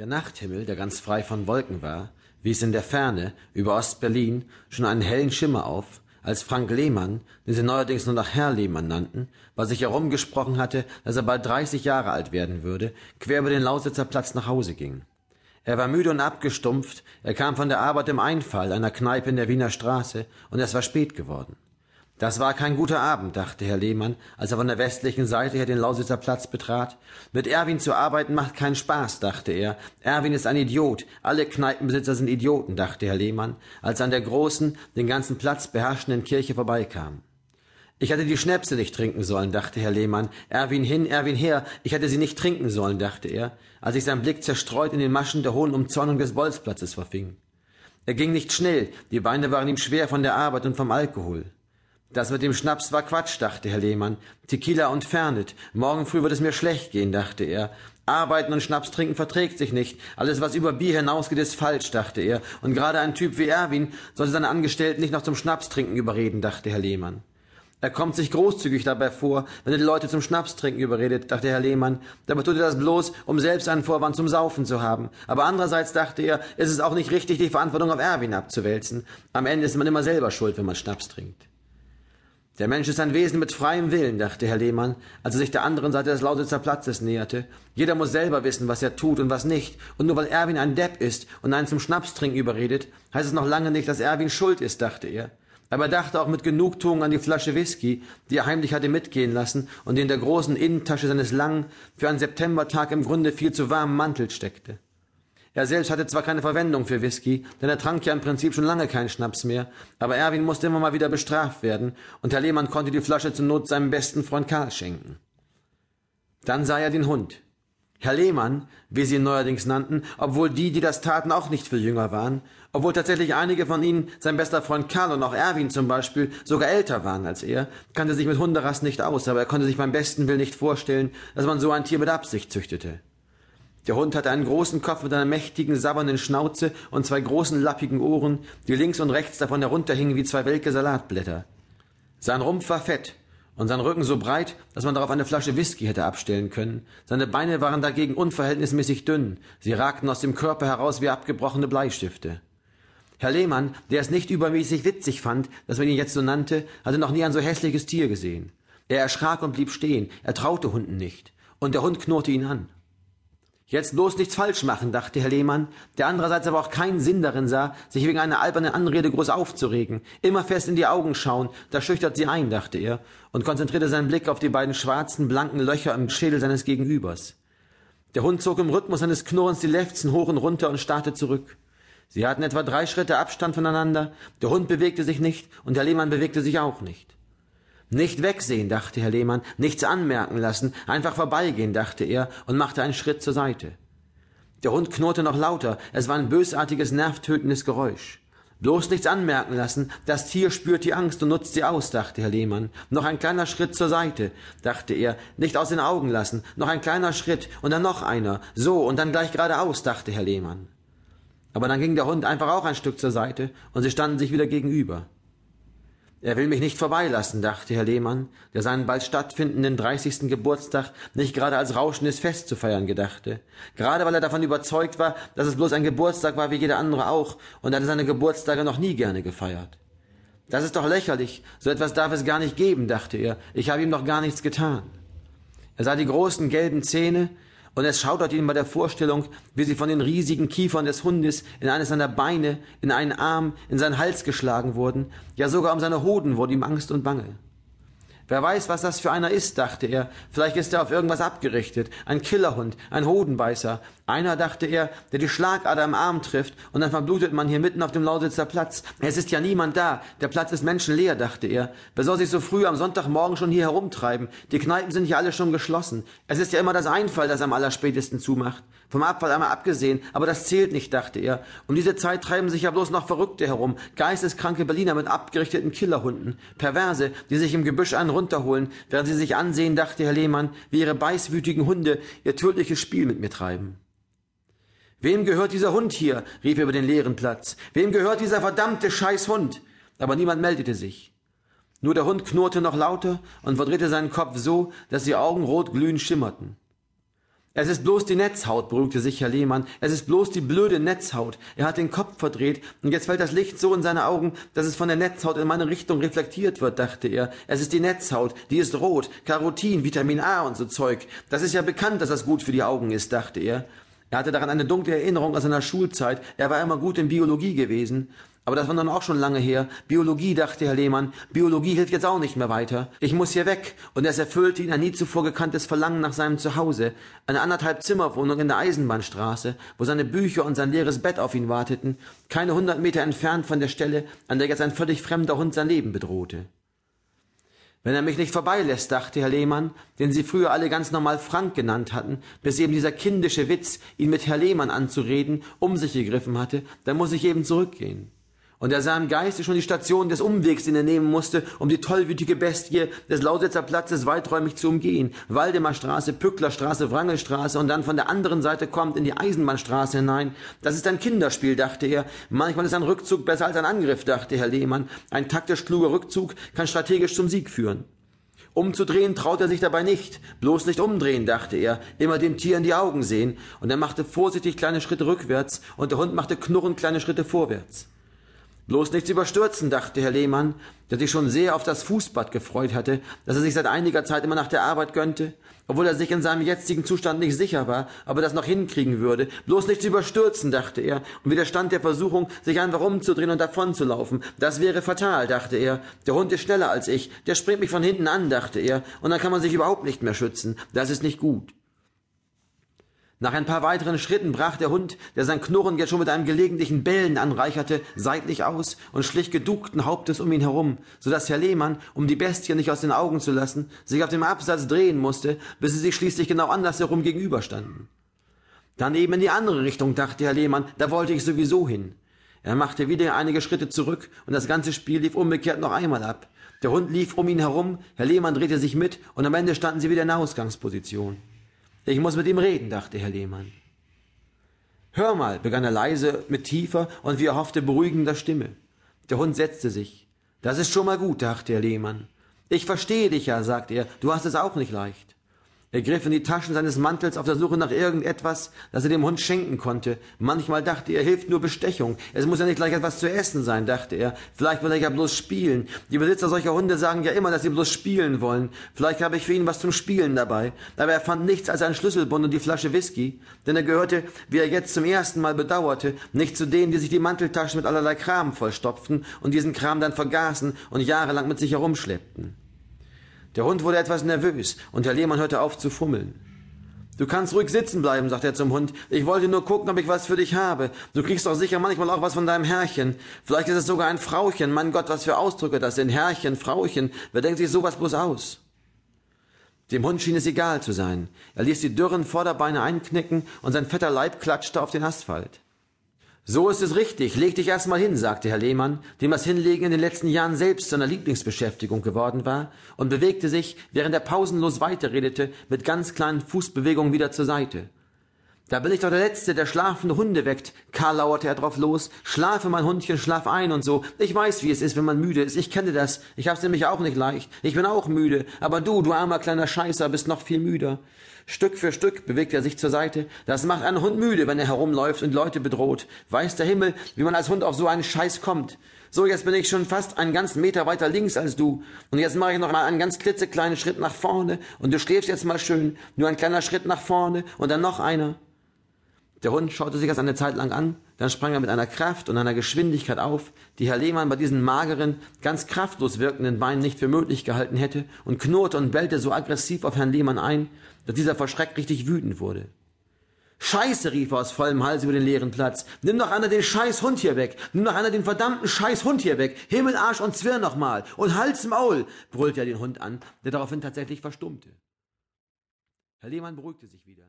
Der Nachthimmel, der ganz frei von Wolken war, wies in der Ferne über Ostberlin schon einen hellen Schimmer auf, als Frank Lehmann, den sie neuerdings nur nach Herr Lehmann nannten, bei sich herumgesprochen hatte, dass er bald dreißig Jahre alt werden würde, quer über den Lausitzer Platz nach Hause ging. Er war müde und abgestumpft, er kam von der Arbeit im Einfall einer Kneipe in der Wiener Straße, und es war spät geworden. Das war kein guter Abend, dachte Herr Lehmann, als er von der westlichen Seite her den Lausitzer Platz betrat. Mit Erwin zu arbeiten macht keinen Spaß, dachte er. Erwin ist ein Idiot. Alle Kneipenbesitzer sind Idioten, dachte Herr Lehmann, als er an der großen, den ganzen Platz beherrschenden Kirche vorbeikam. Ich hätte die Schnäpse nicht trinken sollen, dachte Herr Lehmann. Erwin hin, Erwin her. Ich hätte sie nicht trinken sollen, dachte er, als sich sein Blick zerstreut in den Maschen der hohen Umzäunung des Bolzplatzes verfing. Er ging nicht schnell, die Beine waren ihm schwer von der Arbeit und vom Alkohol. Das mit dem Schnaps war Quatsch, dachte Herr Lehmann. Tequila und Fernet. Morgen früh wird es mir schlecht gehen, dachte er. Arbeiten und Schnaps trinken verträgt sich nicht. Alles, was über Bier hinausgeht, ist falsch, dachte er. Und gerade ein Typ wie Erwin sollte seine Angestellten nicht noch zum Schnapstrinken überreden, dachte Herr Lehmann. Er kommt sich großzügig dabei vor, wenn er die Leute zum Schnapstrinken überredet, dachte Herr Lehmann. Dabei tut er das bloß, um selbst einen Vorwand zum Saufen zu haben. Aber andererseits dachte er, ist es auch nicht richtig, die Verantwortung auf Erwin abzuwälzen. Am Ende ist man immer selber schuld, wenn man Schnaps trinkt. Der Mensch ist ein Wesen mit freiem Willen, dachte Herr Lehmann, als er sich der anderen Seite des Lausitzer Platzes näherte. Jeder muss selber wissen, was er tut und was nicht. Und nur weil Erwin ein Depp ist und einen zum Schnapstrinken überredet, heißt es noch lange nicht, dass Erwin schuld ist, dachte er. Aber er dachte auch mit Genugtuung an die Flasche Whisky, die er heimlich hatte mitgehen lassen und die in der großen Innentasche seines langen, für einen Septembertag im Grunde viel zu warmen Mantels steckte. Er selbst hatte zwar keine Verwendung für Whisky, denn er trank ja im Prinzip schon lange keinen Schnaps mehr, aber Erwin musste immer mal wieder bestraft werden, und Herr Lehmann konnte die Flasche zur Not seinem besten Freund Karl schenken. Dann sah er den Hund. Herr Lehmann, wie sie ihn neuerdings nannten, obwohl die, die das taten, auch nicht viel jünger waren, obwohl tatsächlich einige von ihnen, sein bester Freund Karl und auch Erwin zum Beispiel, sogar älter waren als er, kannte sich mit Hunderassen nicht aus, aber er konnte sich beim besten Willen nicht vorstellen, dass man so ein Tier mit Absicht züchtete. Der Hund hatte einen großen Kopf mit einer mächtigen, sabbernden Schnauze und zwei großen, lappigen Ohren, die links und rechts davon herunterhingen wie zwei welke Salatblätter. Sein Rumpf war fett und sein Rücken so breit, dass man darauf eine Flasche Whisky hätte abstellen können. Seine Beine waren dagegen unverhältnismäßig dünn. Sie ragten aus dem Körper heraus wie abgebrochene Bleistifte. Herr Lehmann, der es nicht übermäßig witzig fand, dass man ihn jetzt so nannte, hatte noch nie ein so hässliches Tier gesehen. Er erschrak und blieb stehen. Er traute Hunden nicht. Und der Hund knurrte ihn an. Jetzt bloß nichts falsch machen, dachte Herr Lehmann, der andererseits aber auch keinen Sinn darin sah, sich wegen einer albernen Anrede groß aufzuregen. Immer fest in die Augen schauen, da schüchtert sie ein, dachte er, und konzentrierte seinen Blick auf die beiden schwarzen, blanken Löcher im Schädel seines Gegenübers. Der Hund zog im Rhythmus seines Knurrens die Lefzen hoch und runter und starrte zurück. Sie hatten etwa drei Schritte Abstand voneinander, der Hund bewegte sich nicht und Herr Lehmann bewegte sich auch nicht. Nicht wegsehen, dachte Herr Lehmann, nichts anmerken lassen, einfach vorbeigehen, dachte er und machte einen Schritt zur Seite. Der Hund knurrte noch lauter, es war ein bösartiges, nervtötendes Geräusch. Bloß nichts anmerken lassen, das Tier spürt die Angst und nutzt sie aus, dachte Herr Lehmann. Noch ein kleiner Schritt zur Seite, dachte er, nicht aus den Augen lassen, noch ein kleiner Schritt und dann noch einer, so und dann gleich geradeaus, dachte Herr Lehmann. Aber dann ging der Hund einfach auch ein Stück zur Seite und sie standen sich wieder gegenüber. Er will mich nicht vorbeilassen, dachte Herr Lehmann, der seinen bald stattfindenden dreißigsten Geburtstag nicht gerade als rauschendes Fest zu feiern gedachte. Gerade weil er davon überzeugt war, dass es bloß ein Geburtstag war wie jeder andere auch, und er hatte seine Geburtstage noch nie gerne gefeiert. Das ist doch lächerlich, so etwas darf es gar nicht geben, dachte er, ich habe ihm doch gar nichts getan. Er sah die großen gelben Zähne, und es schauderte ihn bei der Vorstellung, wie sie von den riesigen Kiefern des Hundes in eines seiner Beine, in einen Arm, in seinen Hals geschlagen wurden, ja sogar um seine Hoden wurde ihm Angst und Bange. Wer weiß, was das für einer ist, dachte er. Vielleicht ist er auf irgendwas abgerichtet. Ein Killerhund, ein Hodenbeißer. Einer, dachte er, der die Schlagader im Arm trifft und dann verblutet man hier mitten auf dem Lausitzer Platz. Es ist ja niemand da. Der Platz ist menschenleer, dachte er. Wer soll sich so früh am Sonntagmorgen schon hier herumtreiben? Die Kneipen sind ja alle schon geschlossen. Es ist ja immer das Einfall, das am allerspätesten zumacht. Vom Abfall einmal abgesehen, aber das zählt nicht, dachte er. Um diese Zeit treiben sich ja bloß noch Verrückte herum, geisteskranke Berliner mit abgerichteten Killerhunden, Perverse, die sich im Gebüsch einen runterholen, während sie sich ansehen, dachte Herr Lehmann, wie ihre beißwütigen Hunde ihr tödliches Spiel mit mir treiben. Wem gehört dieser Hund hier? rief er über den leeren Platz. Wem gehört dieser verdammte Scheißhund? Aber niemand meldete sich. Nur der Hund knurrte noch lauter und verdrehte seinen Kopf so, dass die Augen rot glühend schimmerten. Es ist bloß die Netzhaut, beruhigte sich Herr Lehmann. Es ist bloß die blöde Netzhaut. Er hat den Kopf verdreht und jetzt fällt das Licht so in seine Augen, dass es von der Netzhaut in meine Richtung reflektiert wird, dachte er. Es ist die Netzhaut, die ist rot, Carotin, Vitamin A und so Zeug. Das ist ja bekannt, dass das gut für die Augen ist, dachte er. Er hatte daran eine dunkle Erinnerung aus seiner Schulzeit. Er war immer gut in Biologie gewesen. Aber das war dann auch schon lange her. Biologie, dachte Herr Lehmann, Biologie hilft jetzt auch nicht mehr weiter. Ich muss hier weg. Und es erfüllte ihn ein nie zuvor gekanntes Verlangen nach seinem Zuhause. Eine anderthalb Zimmerwohnung in der Eisenbahnstraße, wo seine Bücher und sein leeres Bett auf ihn warteten, keine hundert Meter entfernt von der Stelle, an der jetzt ein völlig fremder Hund sein Leben bedrohte. Wenn er mich nicht vorbeilässt, dachte Herr Lehmann, den sie früher alle ganz normal Frank genannt hatten, bis eben dieser kindische Witz, ihn mit Herr Lehmann anzureden, um sich gegriffen hatte, dann muss ich eben zurückgehen. Und er sah im Geiste schon die Station des Umwegs, den er nehmen musste, um die tollwütige Bestie des Lausitzer Platzes weiträumig zu umgehen. Waldemarstraße, Pücklerstraße, Wrangelstraße und dann von der anderen Seite kommt in die Eisenbahnstraße hinein. Das ist ein Kinderspiel, dachte er. Manchmal ist ein Rückzug besser als ein Angriff, dachte Herr Lehmann. Ein taktisch kluger Rückzug kann strategisch zum Sieg führen. Umzudrehen traut er sich dabei nicht. Bloß nicht umdrehen, dachte er. Immer dem Tier in die Augen sehen. Und er machte vorsichtig kleine Schritte rückwärts und der Hund machte knurrend kleine Schritte vorwärts. Bloß nichts überstürzen, dachte Herr Lehmann, der sich schon sehr auf das Fußbad gefreut hatte, das er sich seit einiger Zeit immer nach der Arbeit gönnte, obwohl er sich in seinem jetzigen Zustand nicht sicher war, ob er das noch hinkriegen würde. Bloß nichts überstürzen, dachte er, und widerstand der Versuchung, sich einfach umzudrehen und davonzulaufen. Das wäre fatal, dachte er. Der Hund ist schneller als ich, der springt mich von hinten an, dachte er, und dann kann man sich überhaupt nicht mehr schützen. Das ist nicht gut. Nach ein paar weiteren Schritten brach der Hund, der sein Knurren jetzt schon mit einem gelegentlichen Bellen anreicherte, seitlich aus und schlich geduckten Hauptes um ihn herum, so dass Herr Lehmann, um die Bestie nicht aus den Augen zu lassen, sich auf dem Absatz drehen musste, bis sie sich schließlich genau andersherum gegenüberstanden. Dann eben in die andere Richtung, dachte Herr Lehmann, da wollte ich sowieso hin. Er machte wieder einige Schritte zurück und das ganze Spiel lief umgekehrt noch einmal ab. Der Hund lief um ihn herum, Herr Lehmann drehte sich mit und am Ende standen sie wieder in der Ausgangsposition. Ich muss mit ihm reden, dachte Herr Lehmann. Hör mal, begann er leise mit tiefer und wie er hoffte beruhigender Stimme. Der Hund setzte sich. Das ist schon mal gut, dachte Herr Lehmann. Ich verstehe dich ja, sagte er, du hast es auch nicht leicht. Er griff in die Taschen seines Mantels auf der Suche nach irgendetwas, das er dem Hund schenken konnte. Manchmal dachte er, hilft nur Bestechung. Es muss ja nicht gleich etwas zu essen sein, dachte er. Vielleicht will er ja bloß spielen. Die Besitzer solcher Hunde sagen ja immer, dass sie bloß spielen wollen. Vielleicht habe ich für ihn was zum Spielen dabei. Aber er fand nichts als einen Schlüsselbund und die Flasche Whisky. Denn er gehörte, wie er jetzt zum ersten Mal bedauerte, nicht zu denen, die sich die Manteltaschen mit allerlei Kram vollstopften und diesen Kram dann vergaßen und jahrelang mit sich herumschleppten. Der Hund wurde etwas nervös und Herr Lehmann hörte auf zu fummeln. Du kannst ruhig sitzen bleiben, sagt er zum Hund. Ich wollte nur gucken, ob ich was für dich habe. Du kriegst doch sicher manchmal auch was von deinem Herrchen. Vielleicht ist es sogar ein Frauchen. Mein Gott, was für Ausdrücke das sind. Herrchen, Frauchen. Wer denkt sich sowas bloß aus? Dem Hund schien es egal zu sein. Er ließ die dürren Vorderbeine einknicken und sein fetter Leib klatschte auf den Asphalt. So ist es richtig. Leg dich erst mal hin, sagte Herr Lehmann, dem das Hinlegen in den letzten Jahren selbst seiner Lieblingsbeschäftigung geworden war, und bewegte sich, während er pausenlos weiterredete, mit ganz kleinen Fußbewegungen wieder zur Seite. Da bin ich doch der Letzte, der schlafende Hunde weckt. Karl lauerte er drauf los. Schlafe, mein Hundchen, schlaf ein und so. Ich weiß, wie es ist, wenn man müde ist. Ich kenne das. Ich hab's nämlich auch nicht leicht. Ich bin auch müde. Aber du, du armer kleiner Scheißer, bist noch viel müder. Stück für Stück bewegt er sich zur Seite. Das macht einen Hund müde, wenn er herumläuft und Leute bedroht. Weiß der Himmel, wie man als Hund auf so einen Scheiß kommt. So, jetzt bin ich schon fast einen ganzen Meter weiter links als du. Und jetzt mache ich noch mal einen ganz klitzekleinen Schritt nach vorne. Und du schläfst jetzt mal schön. Nur ein kleiner Schritt nach vorne und dann noch einer. Der Hund schaute sich das eine Zeit lang an, dann sprang er mit einer Kraft und einer Geschwindigkeit auf, die Herr Lehmann bei diesen mageren, ganz kraftlos wirkenden Beinen nicht für möglich gehalten hätte, und knurrte und bellte so aggressiv auf Herrn Lehmann ein, dass dieser vor Schreck richtig wütend wurde. Scheiße, rief er aus vollem Hals über den leeren Platz. Nimm doch einer den scheiß Hund hier weg. Nimm doch einer den verdammten scheiß Hund hier weg. Himmel, Arsch und Zwirn nochmal. Und Hals Maul, brüllte er den Hund an, der daraufhin tatsächlich verstummte. Herr Lehmann beruhigte sich wieder.